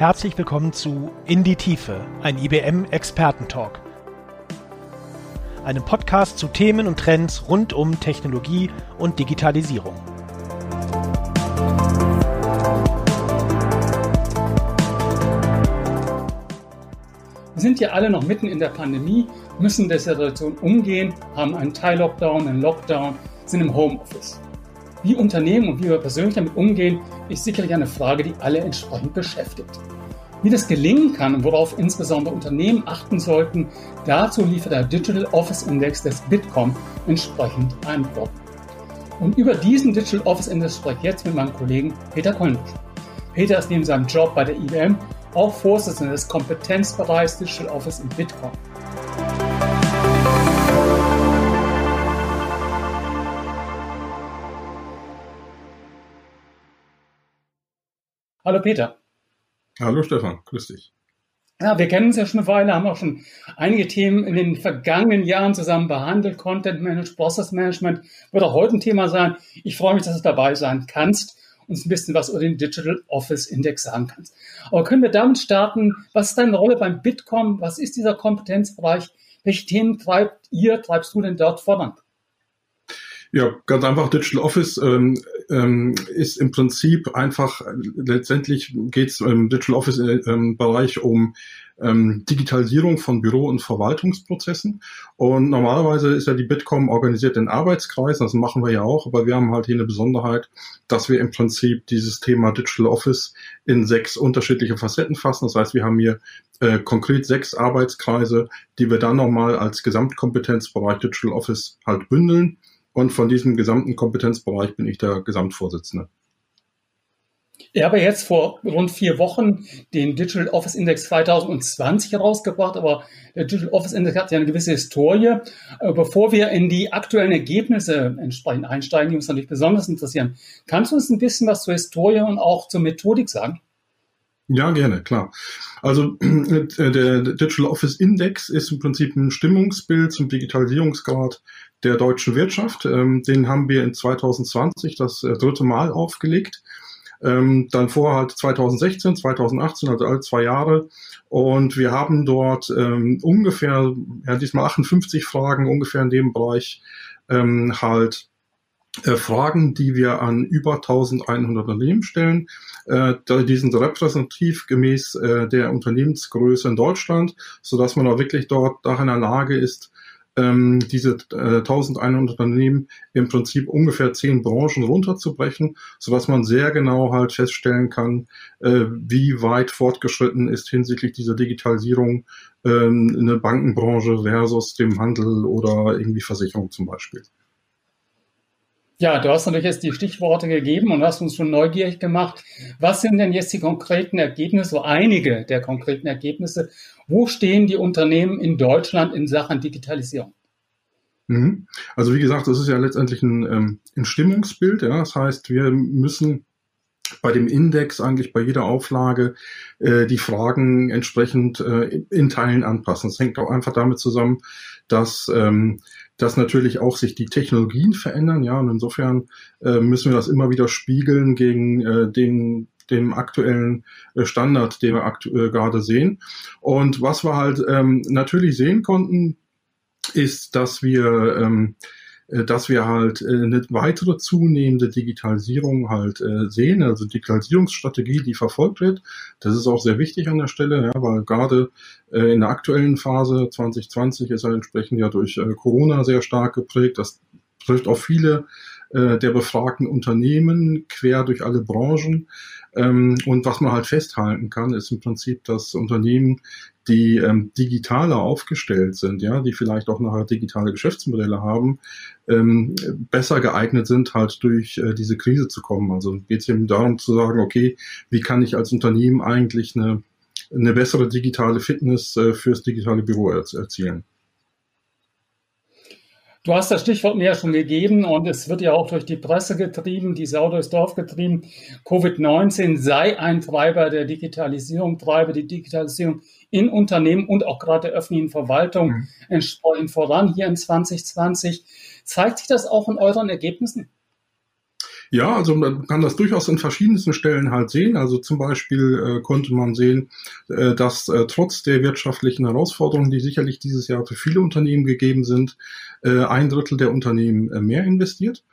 Herzlich willkommen zu In die Tiefe, ein IBM Expertentalk. Einem Podcast zu Themen und Trends rund um Technologie und Digitalisierung. Wir sind ja alle noch mitten in der Pandemie, müssen der Situation umgehen, haben einen Teil-Lockdown, einen Lockdown, sind im Homeoffice. Wie Unternehmen und wie wir persönlich damit umgehen, ist sicherlich eine Frage, die alle entsprechend beschäftigt. Wie das gelingen kann und worauf insbesondere Unternehmen achten sollten, dazu liefert der Digital Office Index des Bitkom entsprechend Antworten. Und über diesen Digital Office Index spreche ich jetzt mit meinem Kollegen Peter Kolnisch. Peter ist neben seinem Job bei der IBM auch Vorsitzender des Kompetenzbereichs Digital Office in Bitkom. Hallo Peter. Hallo Stefan, grüß dich. Ja, wir kennen uns ja schon eine Weile, haben auch schon einige Themen in den vergangenen Jahren zusammen behandelt. Content Management, Process Management wird auch heute ein Thema sein. Ich freue mich, dass du dabei sein kannst und ein bisschen was über den Digital Office Index sagen kannst. Aber können wir damit starten? Was ist deine Rolle beim Bitkom? Was ist dieser Kompetenzbereich? Welche Themen treibt ihr, treibst du denn dort voran? Ja, ganz einfach. Digital Office ähm, ähm, ist im Prinzip einfach, letztendlich geht es im Digital Office äh, ähm, um ähm, Digitalisierung von Büro- und Verwaltungsprozessen. Und normalerweise ist ja die Bitkom organisiert in Arbeitskreisen, das machen wir ja auch, aber wir haben halt hier eine Besonderheit, dass wir im Prinzip dieses Thema Digital Office in sechs unterschiedliche Facetten fassen. Das heißt, wir haben hier äh, konkret sechs Arbeitskreise, die wir dann nochmal als Gesamtkompetenzbereich Digital Office halt bündeln und von diesem gesamten Kompetenzbereich bin ich der Gesamtvorsitzende. Ich habe jetzt vor rund vier Wochen den Digital Office Index 2020 herausgebracht, aber der Digital Office Index hat ja eine gewisse Historie. Äh, bevor wir in die aktuellen Ergebnisse entsprechend einsteigen, die uns natürlich besonders interessieren, kannst du uns ein bisschen was zur Historie und auch zur Methodik sagen? Ja, gerne, klar. Also der Digital Office Index ist im Prinzip ein Stimmungsbild zum Digitalisierungsgrad der deutschen Wirtschaft. Ähm, den haben wir in 2020 das äh, dritte Mal aufgelegt. Ähm, dann vorher halt 2016, 2018, also alle zwei Jahre. Und wir haben dort ähm, ungefähr, ja, diesmal 58 Fragen, ungefähr in dem Bereich halt äh, Fragen, die wir an über 1100 Unternehmen stellen. Äh, die sind repräsentativ gemäß äh, der Unternehmensgröße in Deutschland, so dass man auch wirklich dort auch in der Lage ist, ähm, diese äh, 1100 Unternehmen im Prinzip ungefähr zehn Branchen runterzubrechen, so dass man sehr genau halt feststellen kann, äh, wie weit fortgeschritten ist hinsichtlich dieser Digitalisierung ähm, eine Bankenbranche versus dem Handel oder irgendwie Versicherung zum Beispiel. Ja, du hast natürlich jetzt die Stichworte gegeben und hast uns schon neugierig gemacht. Was sind denn jetzt die konkreten Ergebnisse, so einige der konkreten Ergebnisse? Wo stehen die Unternehmen in Deutschland in Sachen Digitalisierung? Mhm. Also wie gesagt, das ist ja letztendlich ein, ähm, ein Stimmungsbild. Ja? Das heißt, wir müssen bei dem Index eigentlich bei jeder Auflage äh, die Fragen entsprechend äh, in Teilen anpassen. Das hängt auch einfach damit zusammen, dass ähm, dass natürlich auch sich die Technologien verändern, ja, und insofern äh, müssen wir das immer wieder spiegeln gegen äh, den dem aktuellen äh, Standard, den wir aktu äh, gerade sehen. Und was wir halt ähm, natürlich sehen konnten, ist, dass wir ähm, äh, dass wir halt äh, eine weitere zunehmende Digitalisierung halt äh, sehen, also Digitalisierungsstrategie, die verfolgt wird. Das ist auch sehr wichtig an der Stelle, ja, weil gerade in der aktuellen Phase 2020 ist halt entsprechend ja durch Corona sehr stark geprägt. Das trifft auf viele der befragten Unternehmen quer durch alle Branchen. Ähm, und was man halt festhalten kann, ist im Prinzip, dass Unternehmen die ähm, digitaler aufgestellt sind, ja, die vielleicht auch nachher digitale Geschäftsmodelle haben, ähm, besser geeignet sind, halt durch äh, diese Krise zu kommen. Also geht es eben darum zu sagen, okay, wie kann ich als Unternehmen eigentlich eine, eine bessere digitale Fitness äh, fürs digitale Büro erzielen? Du hast das Stichwort mir ja schon gegeben und es wird ja auch durch die Presse getrieben, die Sau durchs Dorf getrieben. Covid-19 sei ein Treiber der Digitalisierung, treibe die Digitalisierung in Unternehmen und auch gerade der öffentlichen Verwaltung mhm. entsprechend voran hier in 2020. Zeigt sich das auch in euren Ergebnissen? Ja, also man kann das durchaus in verschiedensten Stellen halt sehen. Also zum Beispiel äh, konnte man sehen, äh, dass äh, trotz der wirtschaftlichen Herausforderungen, die sicherlich dieses Jahr für viele Unternehmen gegeben sind, äh, ein Drittel der Unternehmen äh, mehr investiert.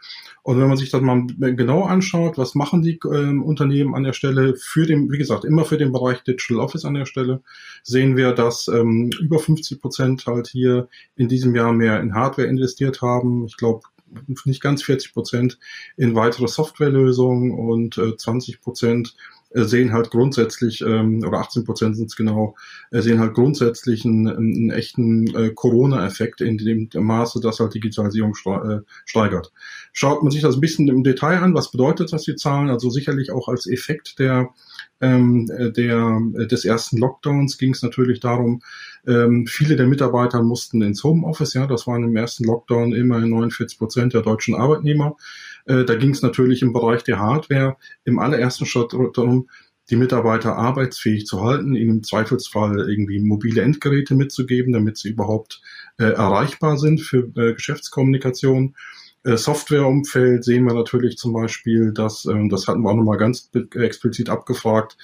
Und wenn man sich das mal genau anschaut, was machen die äh, Unternehmen an der Stelle für den, wie gesagt, immer für den Bereich Digital Office an der Stelle, sehen wir, dass ähm, über 50 Prozent halt hier in diesem Jahr mehr in Hardware investiert haben. Ich glaube, nicht ganz 40 Prozent in weitere Softwarelösungen und äh, 20 Prozent äh, sehen halt grundsätzlich, ähm, oder 18 Prozent sind es genau, äh, sehen halt grundsätzlich einen, einen echten äh, Corona-Effekt in dem Maße, dass halt Digitalisierung äh, steigert. Schaut man sich das ein bisschen im Detail an, was bedeutet das die Zahlen? Also sicherlich auch als Effekt der ähm, der, des ersten Lockdowns ging es natürlich darum, ähm, viele der Mitarbeiter mussten ins Homeoffice, ja, das waren im ersten Lockdown immerhin 49 Prozent der deutschen Arbeitnehmer. Äh, da ging es natürlich im Bereich der Hardware im allerersten Schritt darum, die Mitarbeiter arbeitsfähig zu halten, ihnen im Zweifelsfall irgendwie mobile Endgeräte mitzugeben, damit sie überhaupt äh, erreichbar sind für äh, Geschäftskommunikation. Äh, Softwareumfeld sehen wir natürlich zum Beispiel, dass, äh, das hatten wir auch nochmal ganz explizit abgefragt,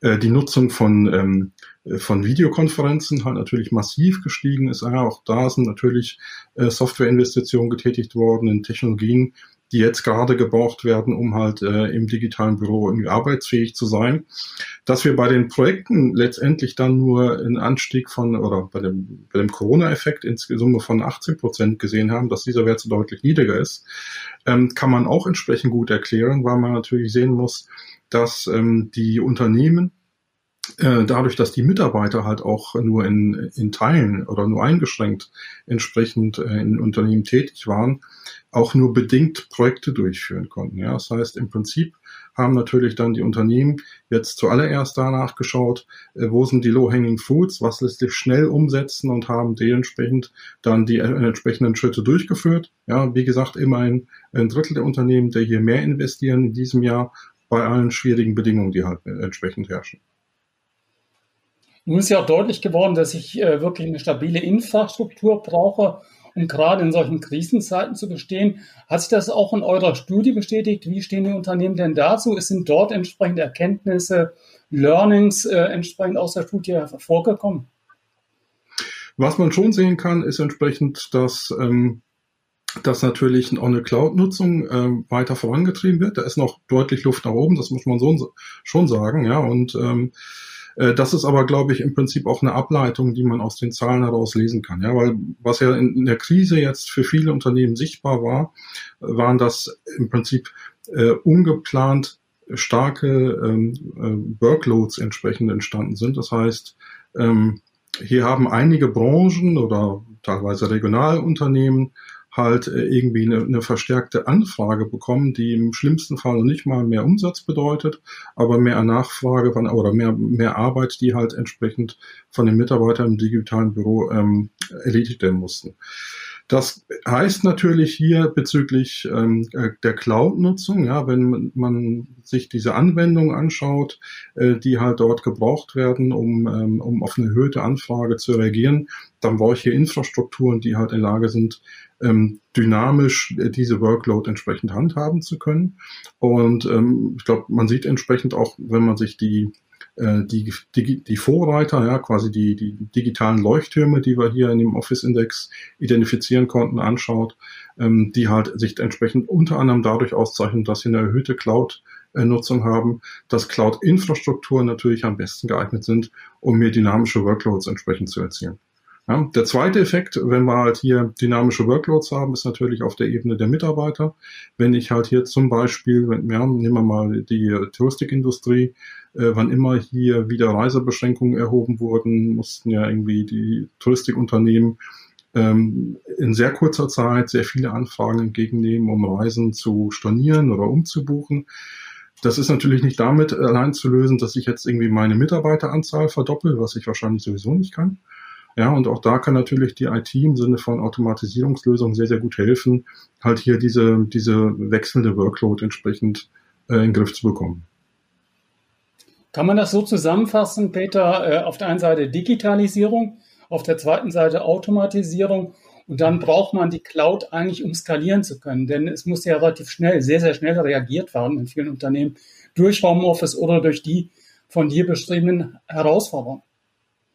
äh, die Nutzung von, ähm, von Videokonferenzen hat natürlich massiv gestiegen ist. Ja, auch da sind natürlich äh, Softwareinvestitionen getätigt worden in Technologien, die jetzt gerade gebraucht werden, um halt äh, im digitalen Büro irgendwie arbeitsfähig zu sein. Dass wir bei den Projekten letztendlich dann nur einen Anstieg von, oder bei dem, bei dem Corona-Effekt in Summe von 18 Prozent gesehen haben, dass dieser Wert so deutlich niedriger ist, ähm, kann man auch entsprechend gut erklären, weil man natürlich sehen muss, dass ähm, die Unternehmen dadurch, dass die Mitarbeiter halt auch nur in, in Teilen oder nur eingeschränkt entsprechend äh, in Unternehmen tätig waren, auch nur bedingt Projekte durchführen konnten. Ja, das heißt, im Prinzip haben natürlich dann die Unternehmen jetzt zuallererst danach geschaut, äh, wo sind die Low-Hanging Fruits, was lässt sich schnell umsetzen und haben dementsprechend dann die entsprechenden Schritte durchgeführt. Ja, wie gesagt, immerhin ein Drittel der Unternehmen, der hier mehr investieren in diesem Jahr bei allen schwierigen Bedingungen, die halt entsprechend herrschen. Nun ist ja auch deutlich geworden, dass ich äh, wirklich eine stabile Infrastruktur brauche, um gerade in solchen Krisenzeiten zu bestehen. Hat sich das auch in eurer Studie bestätigt? Wie stehen die Unternehmen denn dazu? Sind dort entsprechende Erkenntnisse, Learnings äh, entsprechend aus der Studie hervorgekommen? Was man schon sehen kann, ist entsprechend, dass ähm, dass natürlich auch eine Cloud-Nutzung äh, weiter vorangetrieben wird. Da ist noch deutlich Luft nach oben, das muss man so schon sagen, ja. Und ähm, äh, das ist aber, glaube ich, im Prinzip auch eine Ableitung, die man aus den Zahlen heraus lesen kann. Ja, weil was ja in, der Krise jetzt für viele Unternehmen sichtbar war, waren das im Prinzip äh, ungeplant starke ähm, äh, Workloads entsprechend entstanden sind. Das heißt, ähm, hier haben einige Branchen oder teilweise Regionalunternehmen halt äh, irgendwie eine, eine verstärkte Anfrage bekommen, die im schlimmsten Fall nicht mal mehr Umsatz bedeutet, aber mehr Nachfrage von, oder mehr, mehr Arbeit, die halt entsprechend von den Mitarbeitern im digitalen Büro ähm, erledigt werden mussten. Das heißt natürlich hier bezüglich ähm, äh, der Cloud-Nutzung, ja, wenn man sich diese Anwendungen anschaut, äh, die halt dort gebraucht werden, um, ähm, um auf eine erhöhte Anfrage zu reagieren, dann brauche ich hier Infrastrukturen, die halt in Lage sind, ähm, dynamisch äh, diese Workload entsprechend handhaben zu können. Und ähm, ich glaube, man sieht entsprechend auch, wenn man sich die die, die, die Vorreiter, ja, quasi die, die digitalen Leuchttürme, die wir hier in dem Office-Index identifizieren konnten, anschaut, ähm, die halt sich entsprechend unter anderem dadurch auszeichnen, dass sie eine erhöhte Cloud-Nutzung haben, dass Cloud-Infrastrukturen natürlich am besten geeignet sind, um mehr dynamische Workloads entsprechend zu erzielen. Ja, der zweite Effekt, wenn wir halt hier dynamische Workloads haben, ist natürlich auf der Ebene der Mitarbeiter. Wenn ich halt hier zum Beispiel, wenn, ja, nehmen wir mal die Touristikindustrie, äh, wann immer hier wieder Reisebeschränkungen erhoben wurden, mussten ja irgendwie die Touristikunternehmen ähm, in sehr kurzer Zeit sehr viele Anfragen entgegennehmen, um Reisen zu stornieren oder umzubuchen. Das ist natürlich nicht damit allein zu lösen, dass ich jetzt irgendwie meine Mitarbeiteranzahl verdoppel, was ich wahrscheinlich sowieso nicht kann. Ja, und auch da kann natürlich die IT im Sinne von Automatisierungslösungen sehr, sehr gut helfen, halt hier diese, diese wechselnde Workload entsprechend äh, in den Griff zu bekommen. Kann man das so zusammenfassen, Peter? Äh, auf der einen Seite Digitalisierung, auf der zweiten Seite Automatisierung Und dann braucht man die Cloud eigentlich, um skalieren zu können. Denn es muss ja relativ schnell, sehr, sehr schnell reagiert werden in vielen Unternehmen durch Homeoffice oder durch die von dir beschriebenen Herausforderungen.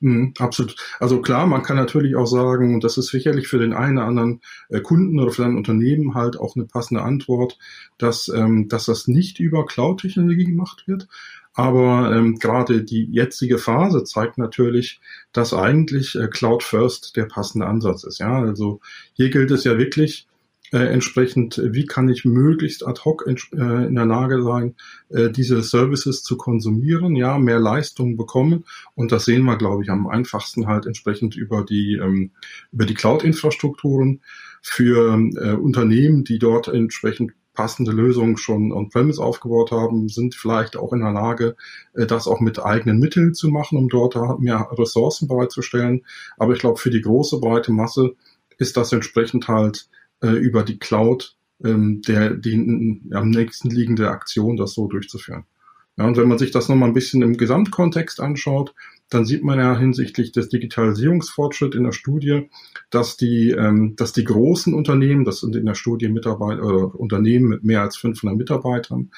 Mhm, absolut. Also klar, man kann natürlich auch sagen, und das ist sicherlich für den einen oder anderen äh, Kunden oder für ein Unternehmen halt auch eine passende Antwort, dass, ähm, dass das nicht über Cloud-Technologie gemacht wird. Aber ähm, gerade die jetzige Phase zeigt natürlich, dass eigentlich äh, Cloud First der passende Ansatz ist. Ja, also hier gilt es ja wirklich, äh, entsprechend, wie kann ich möglichst ad hoc in, äh, in der Lage sein, äh, diese Services zu konsumieren, ja, mehr Leistung bekommen. Und das sehen wir, glaube ich, am einfachsten halt entsprechend über die, ähm, über die Cloud-Infrastrukturen für äh, Unternehmen, die dort entsprechend passende Lösungen schon on-premise aufgebaut haben, sind vielleicht auch in der Lage, äh, das auch mit eigenen Mitteln zu machen, um dort mehr Ressourcen bereitzustellen. Aber ich glaube, für die große, breite Masse ist das entsprechend halt äh, über die Cloud ähm, der die am nächsten liegende Aktion, das so durchzuführen. Ja, und wenn man sich das nochmal ein bisschen im Gesamtkontext anschaut, dann sieht man ja hinsichtlich des Digitalisierungsfortschritts in der Studie, dass die, ähm, dass die großen Unternehmen, das sind in der Studie Mitarbeiter oder Unternehmen mit mehr als 500 Mitarbeitern,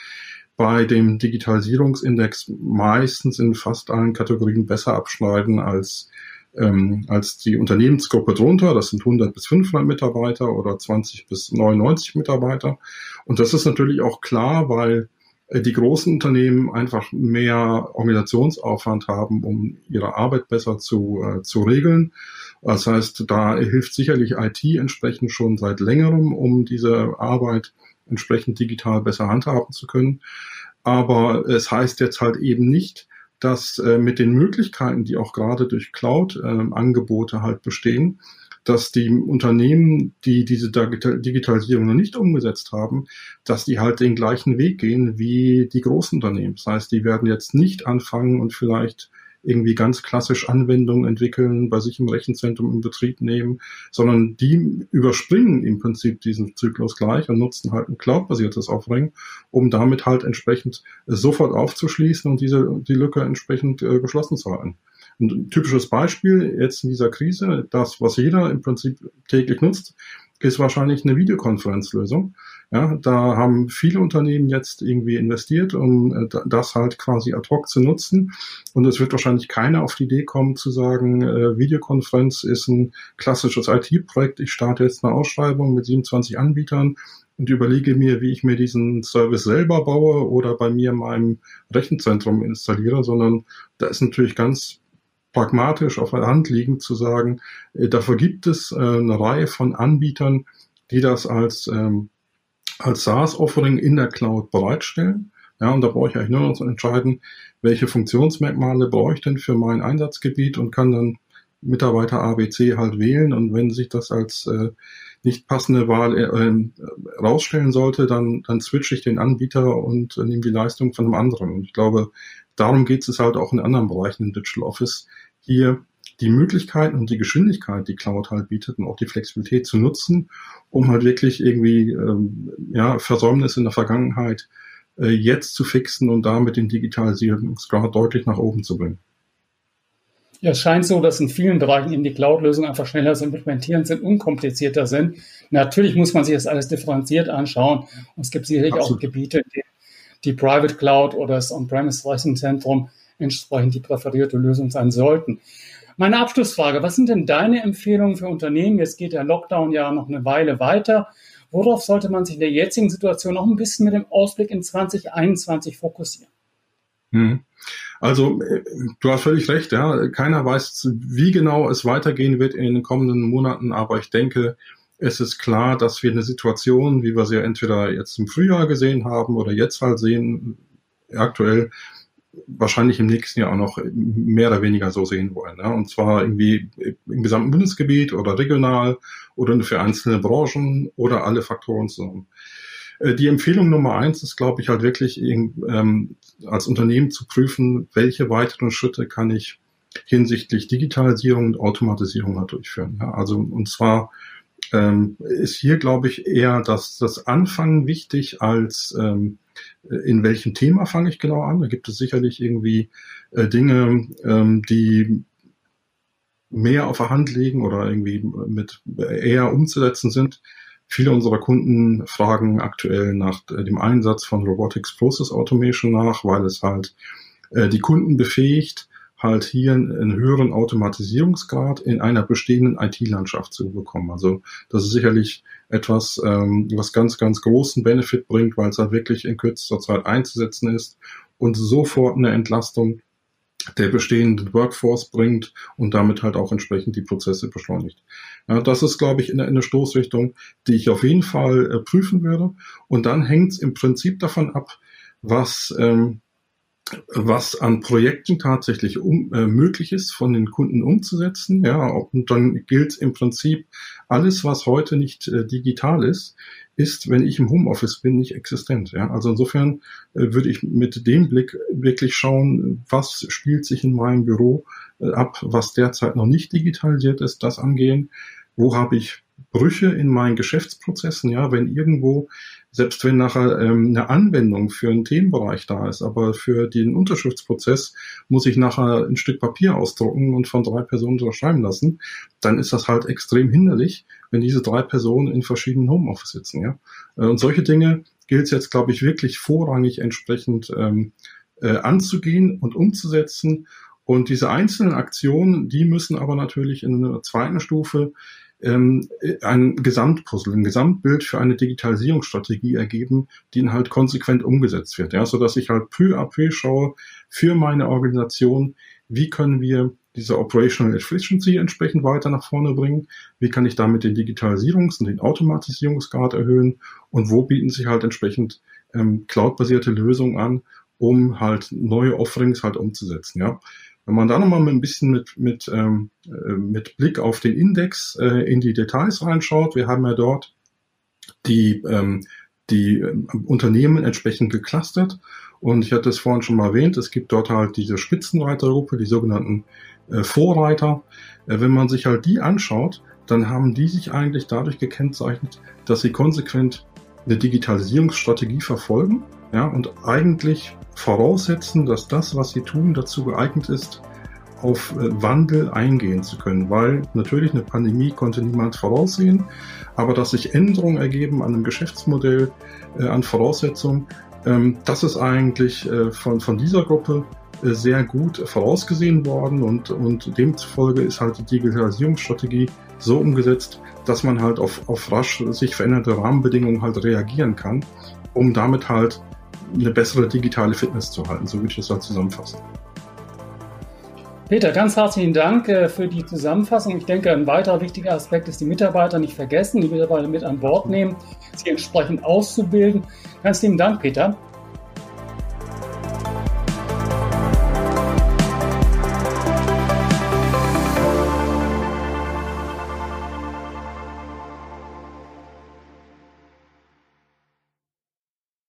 bei dem Digitalisierungsindex meistens in fast allen Kategorien besser abschneiden als ähm, als die Unternehmensgruppe drunter. Das sind 100 bis 500 Mitarbeiter oder 20 bis 99 Mitarbeiter. Und das ist natürlich auch klar, weil äh, die großen Unternehmen einfach mehr Organisationsaufwand haben, um ihre Arbeit besser zu, äh, zu regeln. Das heißt, da hilft sicherlich IT entsprechend schon seit längerem, um diese Arbeit entsprechend digital besser handhaben zu können. Aber es heißt jetzt halt eben nicht, dass äh, mit den Möglichkeiten, die auch gerade durch Cloud-Angebote äh, halt bestehen, dass die Unternehmen, die diese Digitalisierung noch nicht umgesetzt haben, dass die halt den gleichen Weg gehen wie die großen Unternehmen. Das heißt, die werden jetzt nicht anfangen und vielleicht irgendwie ganz klassisch Anwendungen entwickeln, bei sich im Rechenzentrum in Betrieb nehmen, sondern die überspringen im Prinzip diesen Zyklus gleich und nutzen halt ein cloud-basiertes Offering, um damit halt entsprechend sofort aufzuschließen und diese die Lücke entsprechend äh, geschlossen zu halten. Ein typisches Beispiel jetzt in dieser Krise, das, was jeder im Prinzip täglich nutzt, ist wahrscheinlich eine Videokonferenzlösung. Ja, da haben viele Unternehmen jetzt irgendwie investiert, um äh, das halt quasi ad hoc zu nutzen. Und es wird wahrscheinlich keiner auf die Idee kommen zu sagen, äh, Videokonferenz ist ein klassisches IT-Projekt. Ich starte jetzt eine Ausschreibung mit 27 Anbietern und überlege mir, wie ich mir diesen Service selber baue oder bei mir in meinem Rechenzentrum installiere, sondern da ist natürlich ganz pragmatisch auf der Hand liegend zu sagen, äh, dafür gibt es äh, eine Reihe von Anbietern, die das als, ähm, als SaaS-Offering in der Cloud bereitstellen. Ja, und da brauche ich eigentlich nur noch zu entscheiden, welche Funktionsmerkmale brauche ich denn für mein Einsatzgebiet und kann dann Mitarbeiter ABC halt wählen. Und wenn sich das als äh, nicht passende Wahl äh, äh, rausstellen sollte, dann, dann switche ich den Anbieter und äh, nehme die Leistung von einem anderen. Und ich glaube, darum geht es halt auch in anderen Bereichen im Digital Office, hier die Möglichkeiten und die Geschwindigkeit, die Cloud halt bietet und auch die Flexibilität zu nutzen, um halt wirklich irgendwie ähm, ja, Versäumnisse in der Vergangenheit äh, jetzt zu fixen und damit den Digitalisierungsgrad deutlich nach oben zu bringen. Ja, es scheint so, dass in vielen Bereichen eben die Cloud-Lösungen einfach schneller zu implementieren sind, unkomplizierter sind. Natürlich muss man sich das alles differenziert anschauen. Und es gibt sicherlich Absolut. auch Gebiete, in denen die Private Cloud oder das On-Premise-Rechenzentrum entsprechend die präferierte Lösung sein sollten. Meine Abschlussfrage, was sind denn deine Empfehlungen für Unternehmen? Jetzt geht der Lockdown ja noch eine Weile weiter. Worauf sollte man sich in der jetzigen Situation noch ein bisschen mit dem Ausblick in 2021 fokussieren? Hm. Also, äh, du hast völlig recht, ja. Keiner weiß, wie genau es weitergehen wird in den kommenden Monaten, aber ich denke, es ist klar, dass wir eine Situation, wie wir sie entweder jetzt im Frühjahr gesehen haben oder jetzt halt sehen, aktuell, wahrscheinlich im nächsten Jahr auch noch mehr oder weniger so sehen wollen. Ja? Und zwar irgendwie im gesamten Bundesgebiet oder regional oder nur für einzelne Branchen oder alle Faktoren zusammen. Äh, die Empfehlung Nummer eins ist, glaube ich, halt wirklich ähm, als Unternehmen zu prüfen, welche weiteren Schritte kann ich hinsichtlich Digitalisierung und Automatisierung halt durchführen. Ja? Also und zwar ähm, ist hier, glaube ich, eher das, das Anfangen wichtig als ähm, in welchem Thema fange ich genau an. Da gibt es sicherlich irgendwie äh, Dinge, ähm, die mehr auf der Hand liegen oder irgendwie mit eher umzusetzen sind. Viele unserer Kunden fragen aktuell nach dem Einsatz von Robotics Process Automation nach, weil es halt äh, die Kunden befähigt, halt hier einen höheren Automatisierungsgrad in einer bestehenden IT-Landschaft zu bekommen. Also das ist sicherlich etwas, ähm, was ganz, ganz großen Benefit bringt, weil es halt wirklich in kürzester Zeit einzusetzen ist und sofort eine Entlastung der bestehenden Workforce bringt und damit halt auch entsprechend die Prozesse beschleunigt. Ja, das ist, glaube ich, eine, eine Stoßrichtung, die ich auf jeden Fall äh, prüfen würde. Und dann hängt es im Prinzip davon ab, was ähm, was an Projekten tatsächlich um, äh, möglich ist, von den Kunden umzusetzen. Ja, und dann gilt im Prinzip alles, was heute nicht äh, digital ist, ist, wenn ich im Homeoffice bin, nicht existent. Ja, also insofern äh, würde ich mit dem Blick wirklich schauen, was spielt sich in meinem Büro äh, ab, was derzeit noch nicht digitalisiert ist, das angehen. Wo habe ich Brüche in meinen Geschäftsprozessen? Ja, wenn irgendwo selbst wenn nachher ähm, eine Anwendung für einen Themenbereich da ist, aber für den Unterschriftsprozess muss ich nachher ein Stück Papier ausdrucken und von drei Personen unterschreiben lassen, dann ist das halt extrem hinderlich, wenn diese drei Personen in verschiedenen Homeoffice sitzen. Ja? Äh, und solche Dinge gilt es jetzt, glaube ich, wirklich vorrangig entsprechend ähm, äh, anzugehen und umzusetzen. Und diese einzelnen Aktionen, die müssen aber natürlich in einer zweiten Stufe ähm, ein Gesamtpuzzle, ein Gesamtbild für eine Digitalisierungsstrategie ergeben, die halt konsequent umgesetzt wird. Ja, so dass ich halt peu à peu schaue für meine Organisation, wie können wir diese Operational Efficiency entsprechend weiter nach vorne bringen? Wie kann ich damit den Digitalisierungs- und den Automatisierungsgrad erhöhen? Und wo bieten sich halt entsprechend ähm, cloud-basierte Lösungen an, um halt neue Offerings halt umzusetzen? Ja, wenn man da nochmal ein bisschen mit, mit, ähm, äh, mit Blick auf den Index äh, in die Details reinschaut, wir haben ja dort die, ähm, die äh, Unternehmen entsprechend geclustert. Und ich hatte es vorhin schon mal erwähnt, es gibt dort halt diese Spitzenreitergruppe, die sogenannten äh, Vorreiter. Äh, wenn man sich halt die anschaut, dann haben die sich eigentlich dadurch gekennzeichnet, dass sie konsequent eine Digitalisierungsstrategie verfolgen ja, und eigentlich voraussetzen, dass das, was sie tun, dazu geeignet ist, auf äh, Wandel eingehen zu können, weil natürlich eine Pandemie konnte niemand voraussehen, aber dass sich Änderungen ergeben an einem Geschäftsmodell, äh, an Voraussetzungen, ähm, das ist eigentlich äh, von, von dieser Gruppe äh, sehr gut vorausgesehen worden und, und demzufolge ist halt die Digitalisierungsstrategie so umgesetzt, dass man halt auf, auf rasch sich veränderte Rahmenbedingungen halt reagieren kann, um damit halt eine bessere digitale Fitness zu halten. So würde ich das halt zusammenfassen. Peter, ganz herzlichen Dank äh, für die Zusammenfassung. Ich denke, ein weiterer wichtiger Aspekt ist, die Mitarbeiter nicht vergessen, die Mitarbeiter mit an Bord nehmen, sie entsprechend auszubilden. Ganz lieben Dank, Peter.